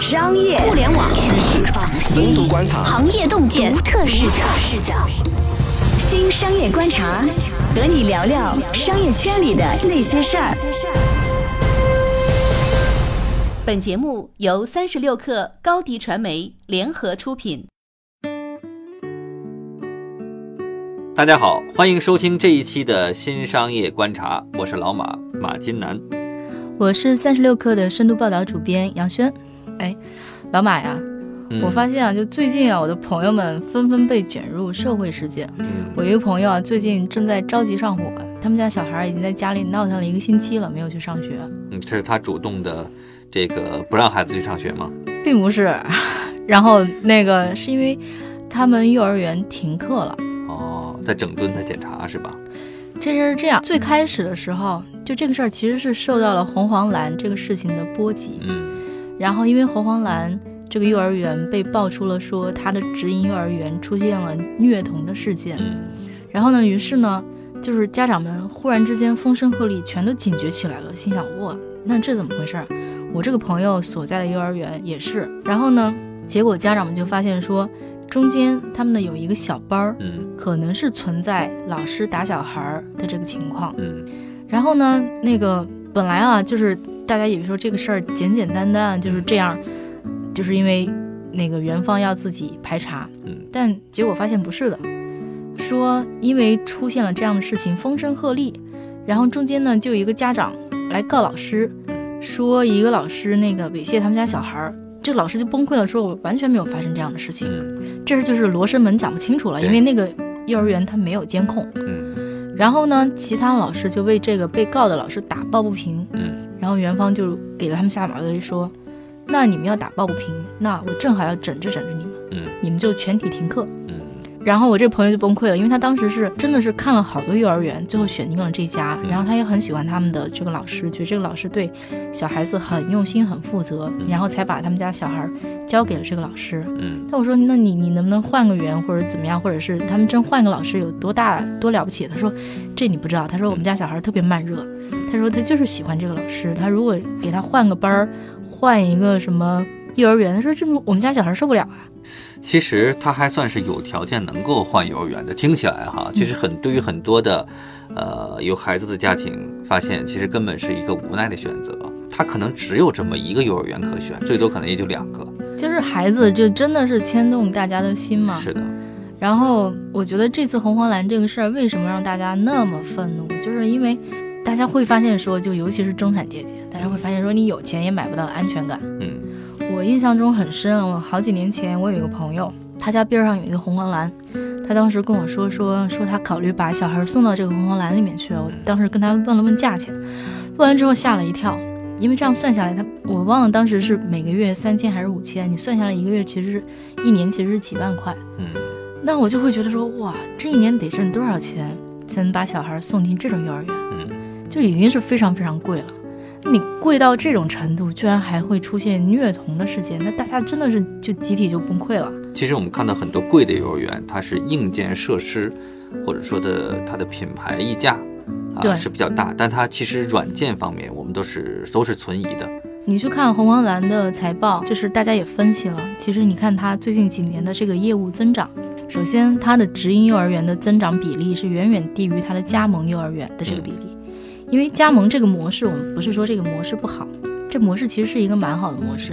商业、互联网趋势、深度观察、行业洞见、独特视角，视角。新商业观察，和你聊聊商业圈里的那些事儿。本节目由三十六克高低传媒联合出品。大家好，欢迎收听这一期的新商业观察，我是老马马金南。我是三十六氪的深度报道主编杨轩。哎，老马呀，嗯我发现啊，就最近啊，我的朋友们纷纷被卷入社会事件。嗯我一个朋友啊，最近正在着急上火，他们家小孩已经在家里闹腾了一个星期了，没有去上学，嗯，这是他主动的，这个不让孩子去上学吗？并不是。然后那个是因为他们幼儿园停课了。哦，在整顿，在检查是吧？这事是这样，最开始的时候，就这个事儿其实是受到了红黄蓝这个事情的波及。嗯然后因为红黄蓝这个幼儿园被爆出了说他的直营幼儿园出现了虐童的事件，嗯然后呢，于是呢，就是家长们忽然之间风声鹤唳，全都警觉起来了，心想哇，那这怎么回事儿？我这个朋友所在的幼儿园也是，然后呢，结果家长们就发现说，中间他们呢有一个小班儿，嗯。可能是存在老师打小孩儿的这个情况。嗯。然后呢，那个本来啊，就是大家以为说这个事儿简简单单就是这样，就是因为那个园方要自己排查，嗯。但结果发现不是的，说因为出现了这样的事情，风声鹤唳，然后中间呢就有一个家长来告老师，说一个老师那个猥亵他们家小孩儿，这个老师就崩溃了，说我完全没有发生这样的事情，嗯这事就是罗生门讲不清楚了，因为那个幼儿园他没有监控。嗯然后呢，其他老师就为这个被告的老师打抱不平，嗯然后园方就给了他们下马威，说，那你们要打抱不平，那我正好要整治整治你们，嗯你们就全体停课。嗯然后我这个朋友就崩溃了，因为他当时是真的是看了好多幼儿园，最后选定了这家，嗯然后他也很喜欢他们的这个老师，觉得这个老师对小孩子很用心、很负责，然后才把他们家小孩交给了这个老师。嗯但我说，那你你能不能换个园或者怎么样，或者是他们真换个老师有多大多了不起？他说，这你不知道。他说我们家小孩特别慢热，他说他就是喜欢这个老师。他如果给他换个班儿，换一个什么幼儿园，他说这不我们家小孩受不了啊。其实他还算是有条件能够换幼儿园的。听起来哈，其实很对于很多的，呃，有孩子的家庭，发现其实根本是一个无奈的选择。他可能只有这么一个幼儿园可选，最多可能也就两个。就是孩子，这真的是牵动大家的心嘛。是的，然后我觉得这次红黄蓝这个事儿为什么让大家那么愤怒，就是因为大家会发现说，就尤其是中产阶级，大家会发现说，你有钱也买不到安全感。嗯我印象中很深，我好几年前我有一个朋友，他家边上有一个红黄蓝，他当时跟我说说说他考虑把小孩送到这个红黄蓝里面去，我当时跟他问了问价钱，问完之后吓了一跳，因为这样算下来他我忘了当时是每个月三千还是五千，你算下来一个月其实是一年其实是几万块，嗯那我就会觉得说哇，这一年得挣多少钱才能把小孩送进这种幼儿园？嗯就已经是非常非常贵了。你贵到这种程度，居然还会出现虐童的事件，那大家真的是就集体就崩溃了。其实我们看到很多贵的幼儿园，它是硬件设施或者说的它的品牌溢价啊是比较大，但它其实软件方面我们都是都是存疑的。你去看红黄蓝的财报，就是大家也分析了，其实你看它最近几年的这个业务增长，首先它的直营幼儿园的增长比例是远远低于它的加盟幼儿园的这个比例，因为加盟这个模式，我们不是说这个模式不好，这模式其实是一个蛮好的模式，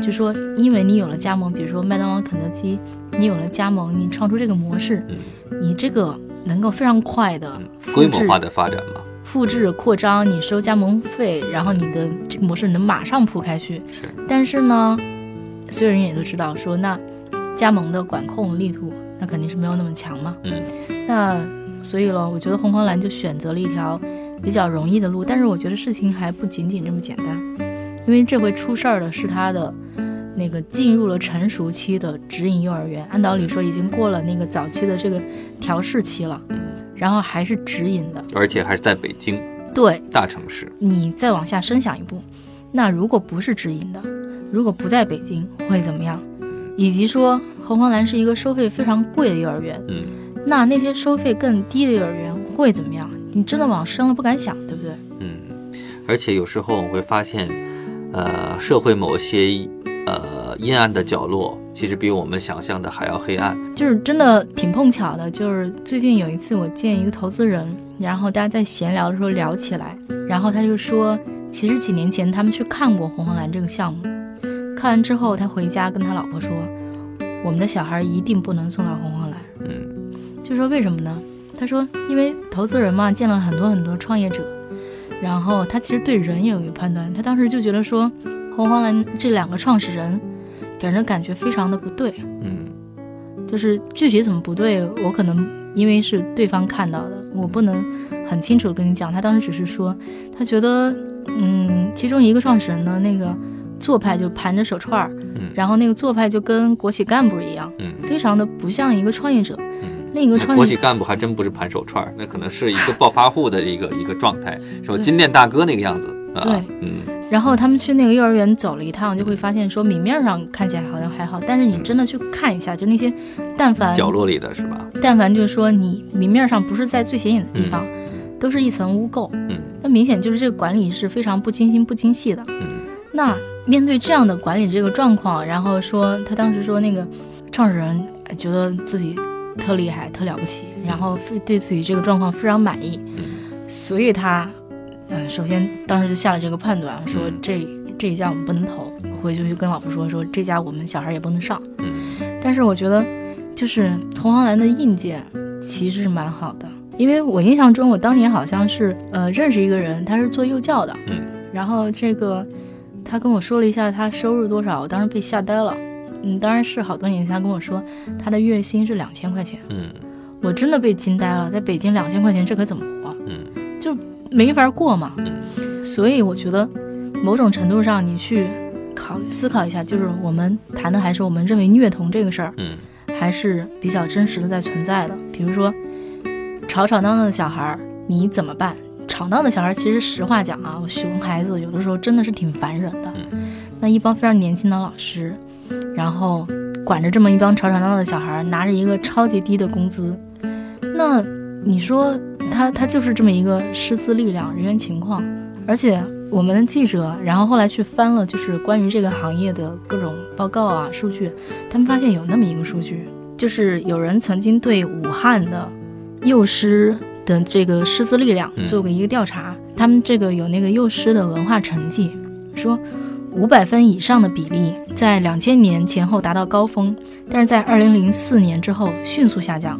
就说因为你有了加盟，比如说麦当劳、肯德基，你有了加盟，你创出这个模式，嗯，你这个能够非常快的规模化的发展嘛，复制扩张，你收加盟费，然后你的这个模式能马上铺开去。是。但是呢，所有人也都知道说，那加盟的管控力度那肯定是没有那么强嘛。嗯。那所以了，我觉得红黄蓝就选择了一条比较容易的路，但是我觉得事情还不仅仅这么简单，因为这回出事儿的是他的那个进入了成熟期的直营幼儿园，按道理说已经过了那个早期的这个调试期了，然后还是直营的，而且还是在北京对，大城市。你再往下深想一步，那如果不是直营的，如果不在北京会怎么样？以及说红黄蓝是一个收费非常贵的幼儿园，嗯那那些收费更低的幼儿园会怎么样？你真的往深了不敢想，对不对？嗯，而且有时候我会发现，呃，社会某些呃阴暗的角落，其实比我们想象的还要黑暗。就是真的挺碰巧的，就是最近有一次我见一个投资人，然后大家在闲聊的时候聊起来，然后他就说，其实几年前他们去看过红黄蓝这个项目，看完之后他回家跟他老婆说，我们的小孩一定不能送到红黄蓝。嗯，就说为什么呢？他说，因为投资人嘛，见了很多很多创业者，然后他其实对人也有一个判断。他当时就觉得说，红黄蓝这两个创始人给人的感觉非常的不对。嗯，就是具体怎么不对，我可能因为是对方看到的，我不能很清楚的跟你讲。他当时只是说，他觉得，嗯，其中一个创始人呢，那个做派就盘着手串儿，嗯然后那个做派就跟国企干部一样，嗯非常的不像一个创业者。嗯。另一个创业国企干部还真不是盘手串儿，那可能是一个暴发户的一个一个状态，什么？金店大哥那个样子啊。对嗯然后他们去那个幼儿园走了一趟，就会发现说明面上看起来好像还好，但是你真的去看一下，就那些但凡角落里的是吧？但凡就是说你明面上不是在最显眼的地方，都是一层污垢，嗯那明显就是这个管理是非常不精心不精细的。嗯那面对这样的管理这个状况，然后说他当时说那个创始人哎觉得自己特厉害、特了不起，然后非对自己这个状况非常满意，嗯所以他，嗯、首先当时就下了这个判断，说嗯这这一家我们不能投，回去就跟老婆说说这家我们小孩也不能上。嗯但是我觉得，就是同行蓝的硬件其实是蛮好的，因为我印象中我当年好像是呃认识一个人，他是做幼教的，嗯然后这个他跟我说了一下他收入多少，我当时被吓呆了。嗯，当然是好多年前他跟我说他的月薪是两千块钱，嗯我真的被惊呆了，在北京两千块钱这可怎么活？嗯就没法过嘛。嗯所以我觉得，某种程度上你去考思考一下，就是我们谈的还是我们认为虐童这个事儿，嗯还是比较真实的在存在的。比如说，吵吵闹闹的小孩儿，你怎么办？吵闹的小孩儿，其实实话讲啊，熊孩子有的时候真的是挺烦人的。那一帮非常年轻的老师，然后管着这么一帮吵吵闹闹的小孩儿，拿着一个超级低的工资，那你说他他就是这么一个师资力量、人员情况，而且我们的记者，然后后来去翻了，就是关于这个行业的各种报告啊、数据，他们发现有那么一个数据，就是有人曾经对武汉的幼师的这个师资力量嗯。做过一个调查，他们这个有那个幼师的文化成绩，说五百分以上的比例在两千年前后达到高峰，但是在二零零四年之后迅速下降，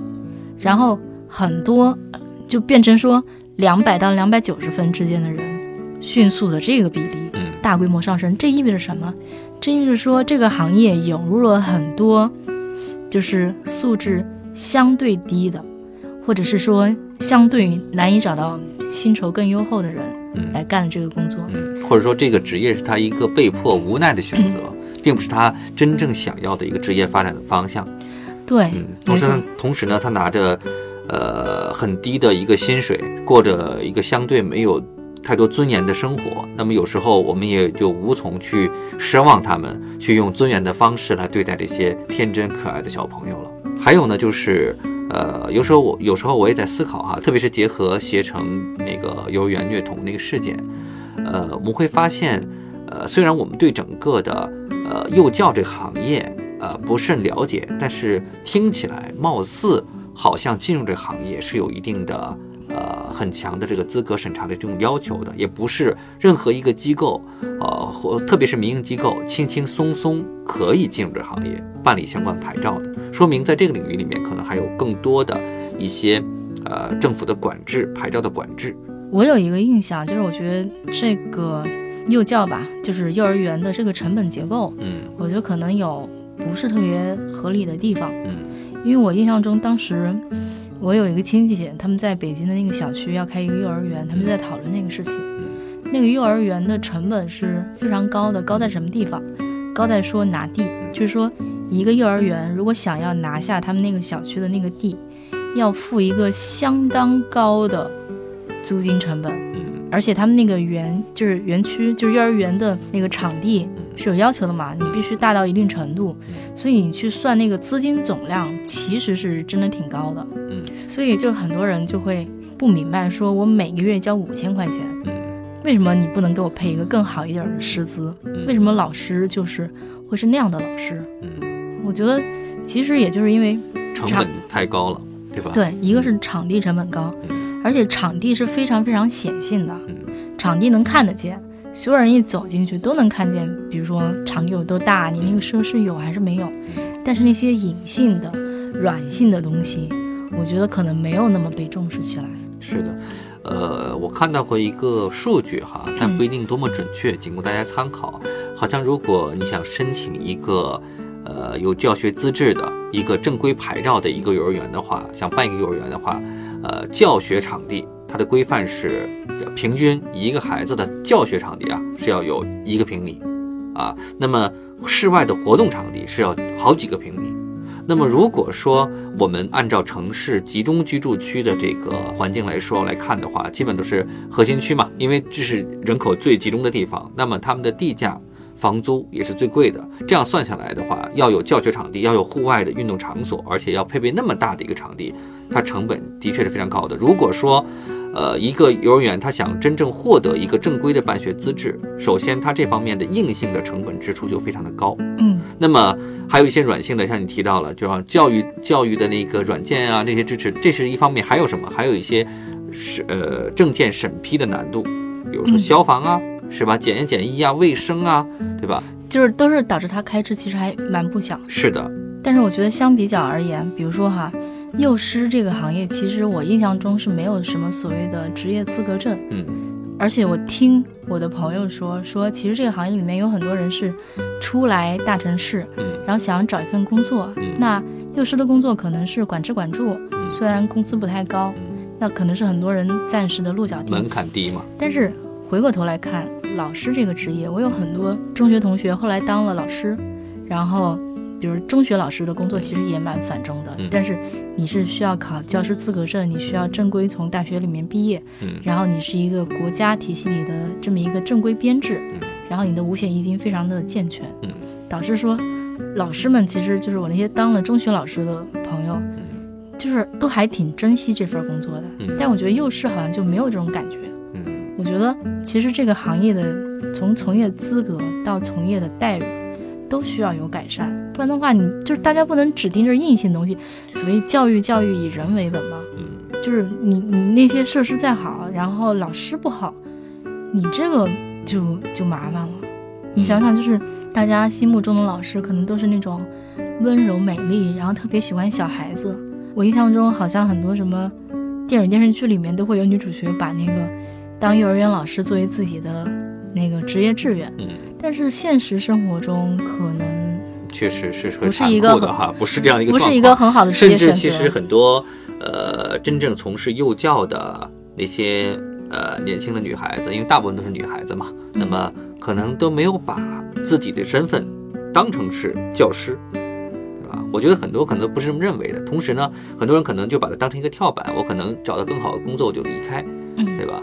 然后很多呃就变成说两百到两百九十分之间的人，迅速的这个比例嗯大规模上升，这意味着什么？这意味着说这个行业涌入了很多就是素质相对低的，或者是说相对难以找到薪酬更优厚的人嗯来干这个工作。嗯，或者说这个职业是他一个被迫无奈的选择，并不是他真正想要的一个职业发展的方向。对，嗯，同时呢，同时呢，他拿着呃很低的一个薪水，过着一个相对没有太多尊严的生活。那么有时候我们也就无从去奢望他们去用尊严的方式来对待这些天真可爱的小朋友了。还有呢，就是呃，有时候我有时候我也在思考哈，特别是结合携程那个幼儿园虐童那个事件，呃，我们会发现，呃，虽然我们对整个的呃幼教这个行业呃不甚了解，但是听起来貌似好像进入这个行业是有一定的呃很强的这个资格审查的这种要求的，也不是任何一个机构呃或特别是民营机构轻轻松松可以进入这行业办理相关牌照的，说明在这个领域里面可能还有更多的一些呃政府的管制、牌照的管制。我有一个印象，就是我觉得这个幼教吧，就是幼儿园的这个成本结构，嗯我觉得可能有不是特别合理的地方。嗯因为我印象中，当时我有一个亲戚，他们在北京的那个小区要开一个幼儿园，他们就在讨论那个事情。那个幼儿园的成本是非常高的，高在什么地方？高在说拿地，就是说一个幼儿园如果想要拿下他们那个小区的那个地，要付一个相当高的租金成本。嗯而且他们那个园就是园区，就是幼儿园的那个场地是有要求的嘛，你必须大到一定程度，所以你去算那个资金总量，其实是真的挺高的。嗯所以就很多人就会不明白，说我每个月交五千块钱，嗯为什么你不能给我配一个更好一点的师资？为什么老师就是会是那样的老师？嗯，我觉得其实也就是因为成本太高了，对吧？对，一个是场地成本高，嗯而且场地是非常非常显性的，嗯场地能看得见，所有人一走进去都能看见，比如说场地有多大，你那个设施有还是没有。但是那些隐性的、软性的东西，我觉得可能没有那么被重视起来。是的，呃，我看到过一个数据哈，但嗯不一定多么准确，仅供大家参考。好像如果你想申请一个呃有教学资质的一个正规牌照的一个幼儿园的话，想办一个幼儿园的话，呃，教学场地它的规范是平均一个孩子的教学场地啊是要有一个平米啊，那么室外的活动场地是要好几个平米。那么如果说我们按照城市集中居住区的这个环境来说来看的话，基本都是核心区嘛，因为这是人口最集中的地方，那么他们的地价、房租也是最贵的。这样算下来的话，要有教学场地，要有户外的运动场所，而且要配备那么大的一个场地，它成本的确是非常高的。如果说呃，一个幼儿园他想真正获得一个正规的办学资质，首先它这方面的硬性的成本支出就非常的高。嗯，那么还有一些软性的，像你提到了，就像教育教育的那个软件啊，那些支持，这是一方面。还有什么？还有一些是呃证件审批的难度，比如说嗯消防啊，是吧？检验检疫啊，卫生啊，对吧？就是都是导致他开支其实还蛮不小。是的，但是我觉得相比较而言，比如说哈，幼师这个行业，其实我印象中是没有什么所谓的职业资格证。嗯而且我听我的朋友说，说其实这个行业里面有很多人是出来大城市，嗯然后想找一份工作。嗯那幼师的工作可能是管吃管住，嗯虽然工资不太高，嗯，那可能是很多人暂时的落脚地。门槛低嘛，但是回过头来看，老师这个职业，我有很多中学同学后来当了老师，然后比如中学老师的工作其实也蛮繁重的，嗯。但是你是需要考教师资格证，你需要正规从大学里面毕业，嗯。然后你是一个国家体系里的这么一个正规编制，嗯。然后你的五险一金非常的健全，嗯。导致说老师们其实就是我那些当了中学老师的朋友，嗯。就是都还挺珍惜这份工作的，嗯。但我觉得幼师好像就没有这种感觉。嗯。我觉得其实这个行业的从从业资格到从业的待遇，都需要有改善，不然的话，你就是大家不能只盯着硬性东西。所谓教育，教育以人为本嘛，嗯就是你你那些设施再好，然后老师不好，你这个就就麻烦了。你想想，就是大家心目中的老师，可能都是那种温柔美丽，然后特别喜欢小孩子。我印象中好像很多什么电影电视剧里面都会有女主角把那个当幼儿园老师作为自己的那个职业志愿，嗯，但是现实生活中可能确实是很残酷的哈，不是这样一个不是一个很好的职甚。至其实很多呃真正从事幼教的那些呃年轻的女孩子，因为大部分都是女孩子嘛，那么可能都没有把自己的身份当成是教师。对吧？我觉得很多可能不是这么认为的。同时呢，很多人可能就把它当成一个跳板，我可能找到更好的工作我就离开，嗯对吧？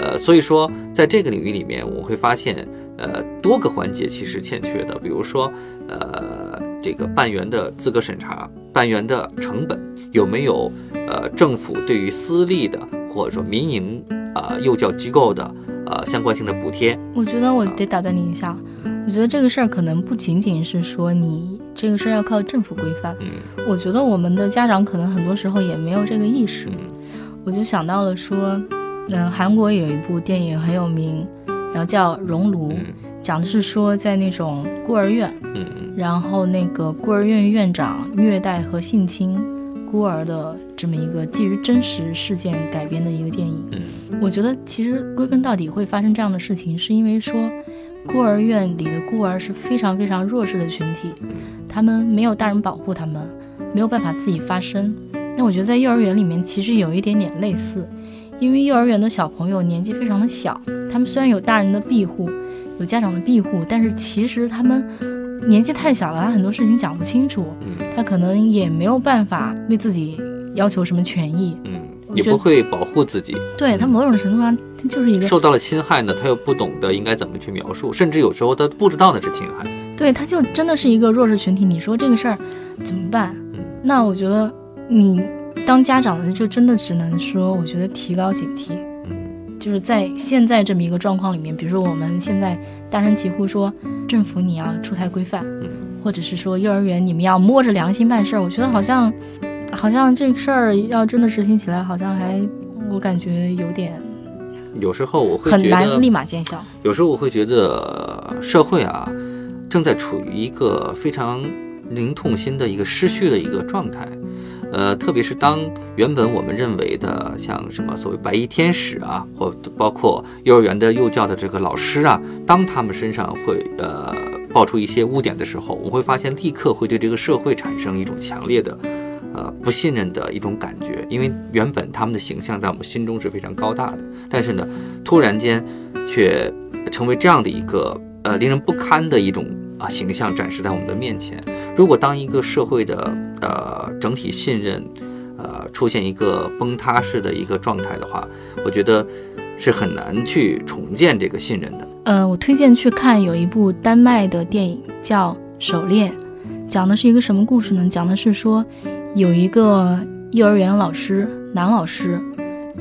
呃，所以说在这个领域里面，我会发现，呃，多个环节其实欠缺的，比如说，呃，这个办园的资格审查、办园的成本有没有，呃，政府对于私立的或者说民营啊、幼教机构的呃相关性的补贴，我觉得我得打断你一下，我觉得这个事儿可能不仅仅是说你这个事儿要靠政府规范，嗯。我觉得我们的家长可能很多时候也没有这个意识。嗯。我就想到了说，嗯，韩国有一部电影很有名，然后叫《熔炉》，嗯讲的是说在那种孤儿院，嗯然后那个孤儿院院长虐待和性侵孤儿的这么一个基于真实事件改编的一个电影。嗯我觉得其实归根到底会发生这样的事情，是因为说孤儿院里的孤儿是非常非常弱势的群体，他们没有大人保护他们，没有办法自己发声。那我觉得在幼儿园里面其实有一点点类似，因为幼儿园的小朋友年纪非常的小，他们虽然有大人的庇护，有家长的庇护，但是其实他们年纪太小了，他很多事情讲不清楚，嗯他可能也没有办法为自己要求什么权益。嗯，也不会保护自己，对他某种程度上，他就是一个受到了侵害呢，他又不懂得应该怎么去描述，甚至有时候他不知道那是侵害。对，他就真的是一个弱势群体。你说这个事儿怎么办？嗯那我觉得你当家长的就真的只能说，我觉得提高警惕，嗯。就是在现在这么一个状况里面，比如说我们现在大声疾呼说政府你要出台规范，嗯。或者是说幼儿园你们要摸着良心办事儿，我觉得好像好像这个事儿要真的执行起来，好像还我感觉有点有时候我会很难立，马见效。有时候我会觉得社会啊，正在处于一个非常零痛心的一个失序的一个状态。呃，特别是当原本我们认为的像什么所谓白衣天使啊，或包括幼儿园的幼教的这个老师啊，当他们身上会呃爆出一些污点的时候，我会发现立刻会对这个社会产生一种强烈的呃不信任的一种感觉，因为原本他们的形象在我们心中是非常高大的，但是呢，突然间却成为这样的一个呃令人不堪的一种啊形象展示在我们的面前。如果当一个社会的呃整体信任呃出现一个崩塌式的一个状态的话，我觉得是很难去重建这个信任的。呃，我推荐去看有一部丹麦的电影叫《狩猎》，讲的是一个什么故事呢？讲的是说有一个幼儿园老师，男老师，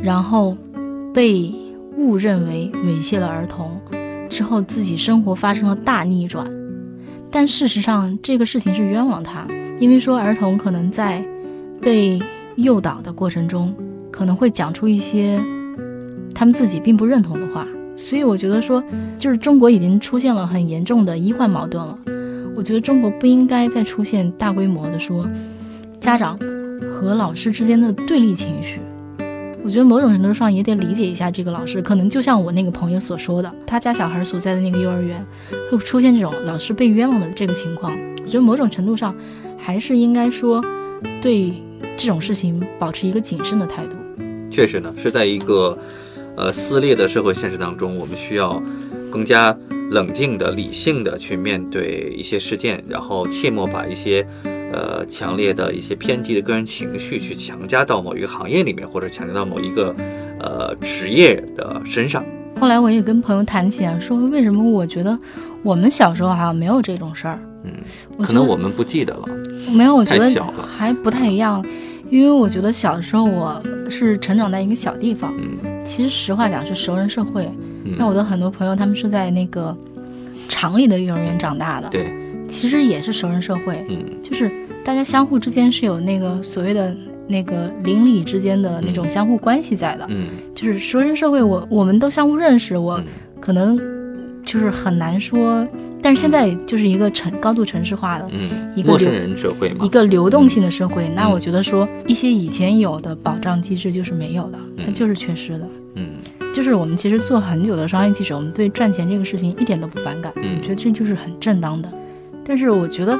然后被误认为猥亵了儿童，之后自己生活发生了大逆转，但事实上这个事情是冤枉他，因为说儿童可能在被诱导的过程中，可能会讲出一些他们自己并不认同的话。所以我觉得说，就是中国已经出现了很严重的医患矛盾了。我觉得中国不应该再出现大规模的说家长和老师之间的对立情绪。我觉得某种程度上也得理解一下这个老师，可能就像我那个朋友所说的，他家小孩所在的那个幼儿园会出现这种老师被冤枉的这个情况。我觉得某种程度上还是应该说对这种事情保持一个谨慎的态度。确实呢，是在一个呃撕裂的社会现实当中，我们需要更加冷静的、理性的去面对一些事件，然后切莫把一些呃强烈的一些偏激的个人情绪去强加到某一个行业里面，或者强加到某一个呃职业的身上。后来我也跟朋友谈起啊，说为什么我觉得我们小时候好像没有这种事儿。嗯，可能我们不记得了。没有，我觉得还不太一样，因为我觉得小时候我是成长在一个小地方，嗯其实实话讲是熟人社会。嗯，那我的很多朋友他们是在那个厂里的幼儿园长大的，对，其实也是熟人社会，嗯。就是大家相互之间是有那个所谓的那个邻里之间的那种相互关系在的，嗯。就是熟人社会我，我们都相互认识，我嗯。可能就是很难说，但是现在就是一个城高度城市化的。嗯，一个陌生人社会嘛。一，个流动性的社会，那嗯我觉得说一些以前有的保障机制就是没有的，它嗯就是缺失的。嗯。就是我们其实做很久的商业记者，我们对赚钱这个事情一点都不反感，嗯。我觉得这就是很正当的。但是我觉得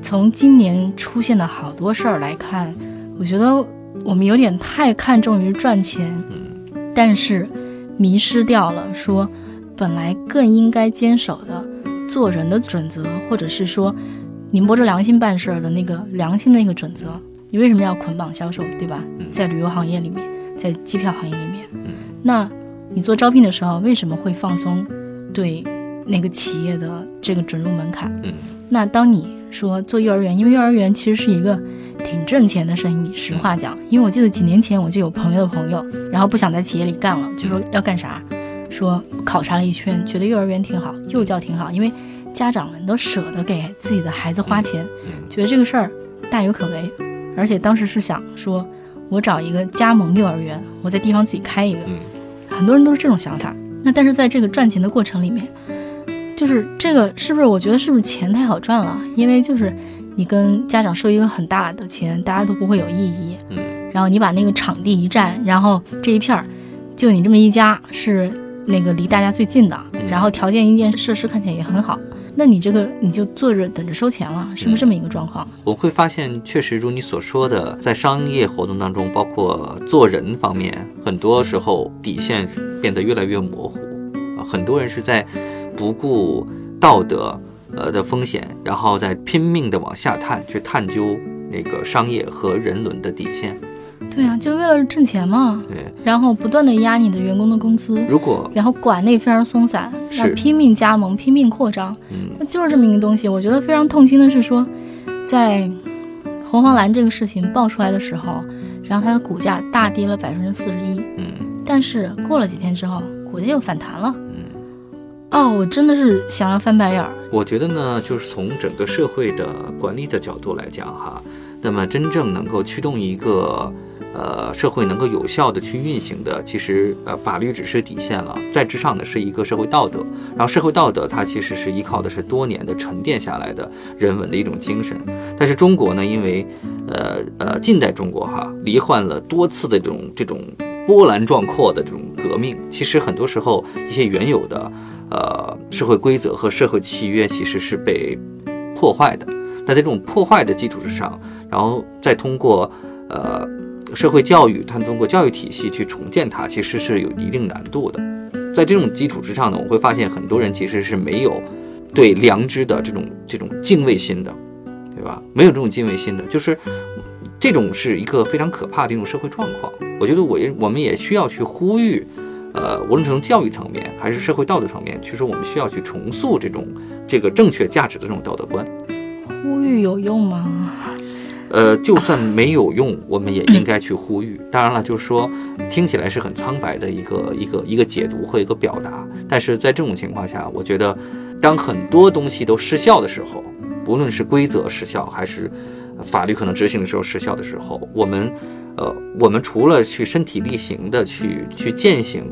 从今年出现的好多事儿来看，我觉得我们有点太看重于赚钱，嗯但是迷失掉了说本来更应该坚守的做人的准则，或者是说你摸着良心办事儿的那个良心的那个准则。你为什么要捆绑销售，对吧嗯？在旅游行业里面，在机票行业里面，嗯那你做招聘的时候，为什么会放松对那个企业的这个准入门槛？嗯。那当你说做幼儿园，因为幼儿园其实是一个挺挣钱的生意，实话讲，因为我记得几年前我就有朋友的朋友，然后不想在企业里干了，就说要干啥，说考察了一圈，觉得幼儿园挺好，幼教挺好，因为家长们都舍得给自己的孩子花钱，嗯。觉得这个事儿大有可为，而且当时是想说，我找一个加盟幼儿园，我在地方自己开一个，嗯。很多人都是这种想法。那但是在这个赚钱的过程里面，就是这个是不是？我觉得是不是钱太好赚了？因为就是你跟家长收一个很大的钱，大家都不会有异议。嗯然后你把那个场地一占，然后这一片儿就你这么一家是那个离大家最近的，然后条件硬件设施看起来也很好，那你这个你就坐着等着收钱了，是不是这么一个状况？我会发现，确实如你所说的，在商业活动当中，包括做人方面，很多时候底线变得越来越模糊。啊，很多人是在不顾道德呃的风险，然后再拼命的往下探，去探究那个商业和人伦的底线。对啊，就为了挣钱嘛，对，然后不断的压你的员工的工资，如果然后管内非常松散，是要拼命加盟、拼命扩张，嗯那就是这么一个东西。我觉得非常痛心的是说，在红黄蓝这个事情爆出来的时候，然后它的股价大跌了百分之四十一。嗯但是过了几天之后，股价又反弹了。哦，我真的是想要翻白眼儿。我觉得呢，就是从整个社会的管理的角度来讲哈，那么真正能够驱动一个呃社会能够有效的去运行的，其实呃法律只是底线了，在之上的是一个社会道德。然后社会道德它其实是依靠的是多年的沉淀下来的人文的一种精神。但是中国呢，因为呃呃近代中国哈罹患了多次的这种这种波澜壮阔的这种革命，其实很多时候一些原有的。呃，社会规则和社会契约其实是被破坏的。那在这种破坏的基础之上，然后再通过呃社会教育，它通过教育体系去重建它，其实是有一定难度的。在这种基础之上呢，我会发现很多人其实是没有对良知的这种这种敬畏心的，对吧？没有这种敬畏心的，就是这种是一个非常可怕的一种社会状况。我觉得我也我们也需要去呼吁。呃，无论从教育层面还是社会道德层面，其实我们需要去重塑这种这个正确价值的这种道德观。呼吁有用吗？呃，就算没有用，我们也应该去呼吁。当然了，就是说听起来是很苍白的一个一个一个解读和一个表达，但是在这种情况下，我觉得当很多东西都失效的时候，不论是规则失效还是法律可能执行的时候失效的时候，我们。呃，我们除了去身体力行的去去践行，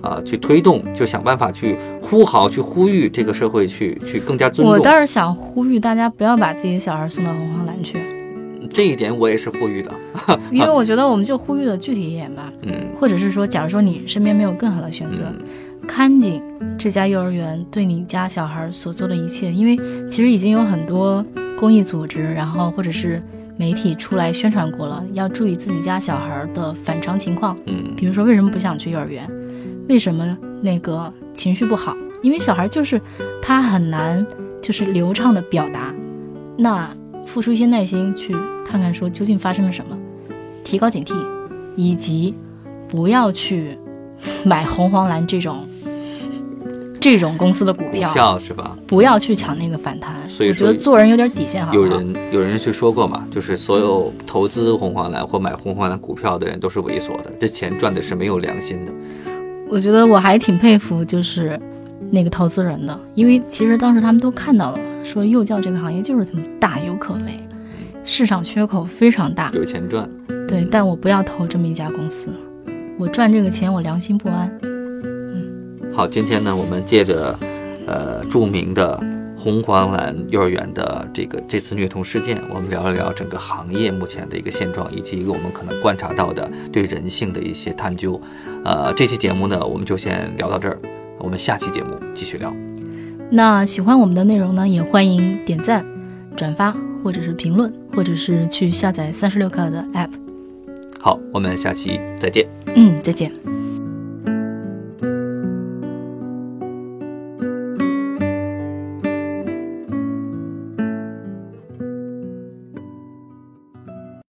啊，去推动，就想办法去呼号、去呼吁这个社会去去更加尊重。我倒是想呼吁大家不要把自己的小孩送到红黄蓝去。这一点我也是呼吁的，因为我觉得我们就呼吁的具体一点吧。嗯，或者是说，假如说你身边没有更好的选择，看紧这家幼儿园对你家小孩所做的一切，因为其实已经有很多公益组织，然后或者是。媒体出来宣传过了，要注意自己家小孩的反常情况。嗯，比如说为什么不想去幼儿园？为什么那个情绪不好？因为小孩就是他很难就是流畅的表达。那付出一些耐心去看看，说究竟发生了什么，提高警惕，以及不要去买红黄蓝这种。这种公司的股票是吧？不要去抢那个反弹。所以我觉得做人有点底线哈。有人有人去说过嘛，就是所有投资红黄蓝或买红黄蓝股票的人都是猥琐的，这钱赚的是没有良心的。我觉得我还挺佩服就是那个投资人的，因为其实当时他们都看到了，说幼教这个行业就是这么大有可为，市场缺口非常大，有钱赚。对，但我不要投这么一家公司，我赚这个钱我良心不安。好，今天呢，我们借着，呃，著名的红黄蓝幼儿园的这个这次虐童事件，我们聊一聊整个行业目前的一个现状，以及一个我们可能观察到的对人性的一些探究。呃，这期节目呢，我们就先聊到这儿，我们下期节目继续聊。那喜欢我们的内容呢，也欢迎点赞、转发，或者是评论，或者是去下载三十六课的 App。好，我们下期再见。嗯，再见。